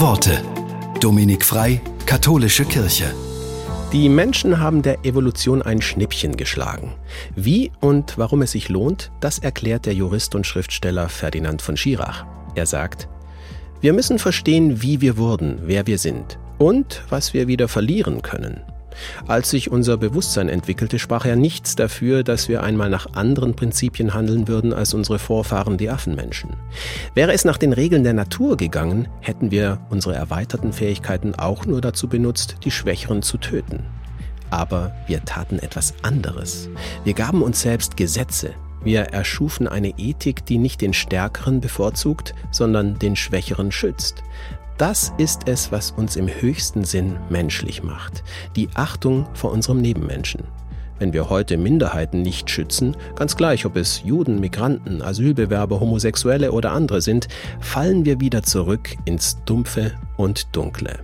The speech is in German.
Worte. Dominik Frei, Katholische Kirche. Die Menschen haben der Evolution ein Schnippchen geschlagen. Wie und warum es sich lohnt, das erklärt der Jurist und Schriftsteller Ferdinand von Schirach. Er sagt, wir müssen verstehen, wie wir wurden, wer wir sind und was wir wieder verlieren können. Als sich unser Bewusstsein entwickelte, sprach er nichts dafür, dass wir einmal nach anderen Prinzipien handeln würden als unsere Vorfahren, die Affenmenschen. Wäre es nach den Regeln der Natur gegangen, hätten wir unsere erweiterten Fähigkeiten auch nur dazu benutzt, die Schwächeren zu töten. Aber wir taten etwas anderes. Wir gaben uns selbst Gesetze. Wir erschufen eine Ethik, die nicht den Stärkeren bevorzugt, sondern den Schwächeren schützt. Das ist es, was uns im höchsten Sinn menschlich macht. Die Achtung vor unserem Nebenmenschen. Wenn wir heute Minderheiten nicht schützen, ganz gleich ob es Juden, Migranten, Asylbewerber, Homosexuelle oder andere sind, fallen wir wieder zurück ins Dumpfe und Dunkle.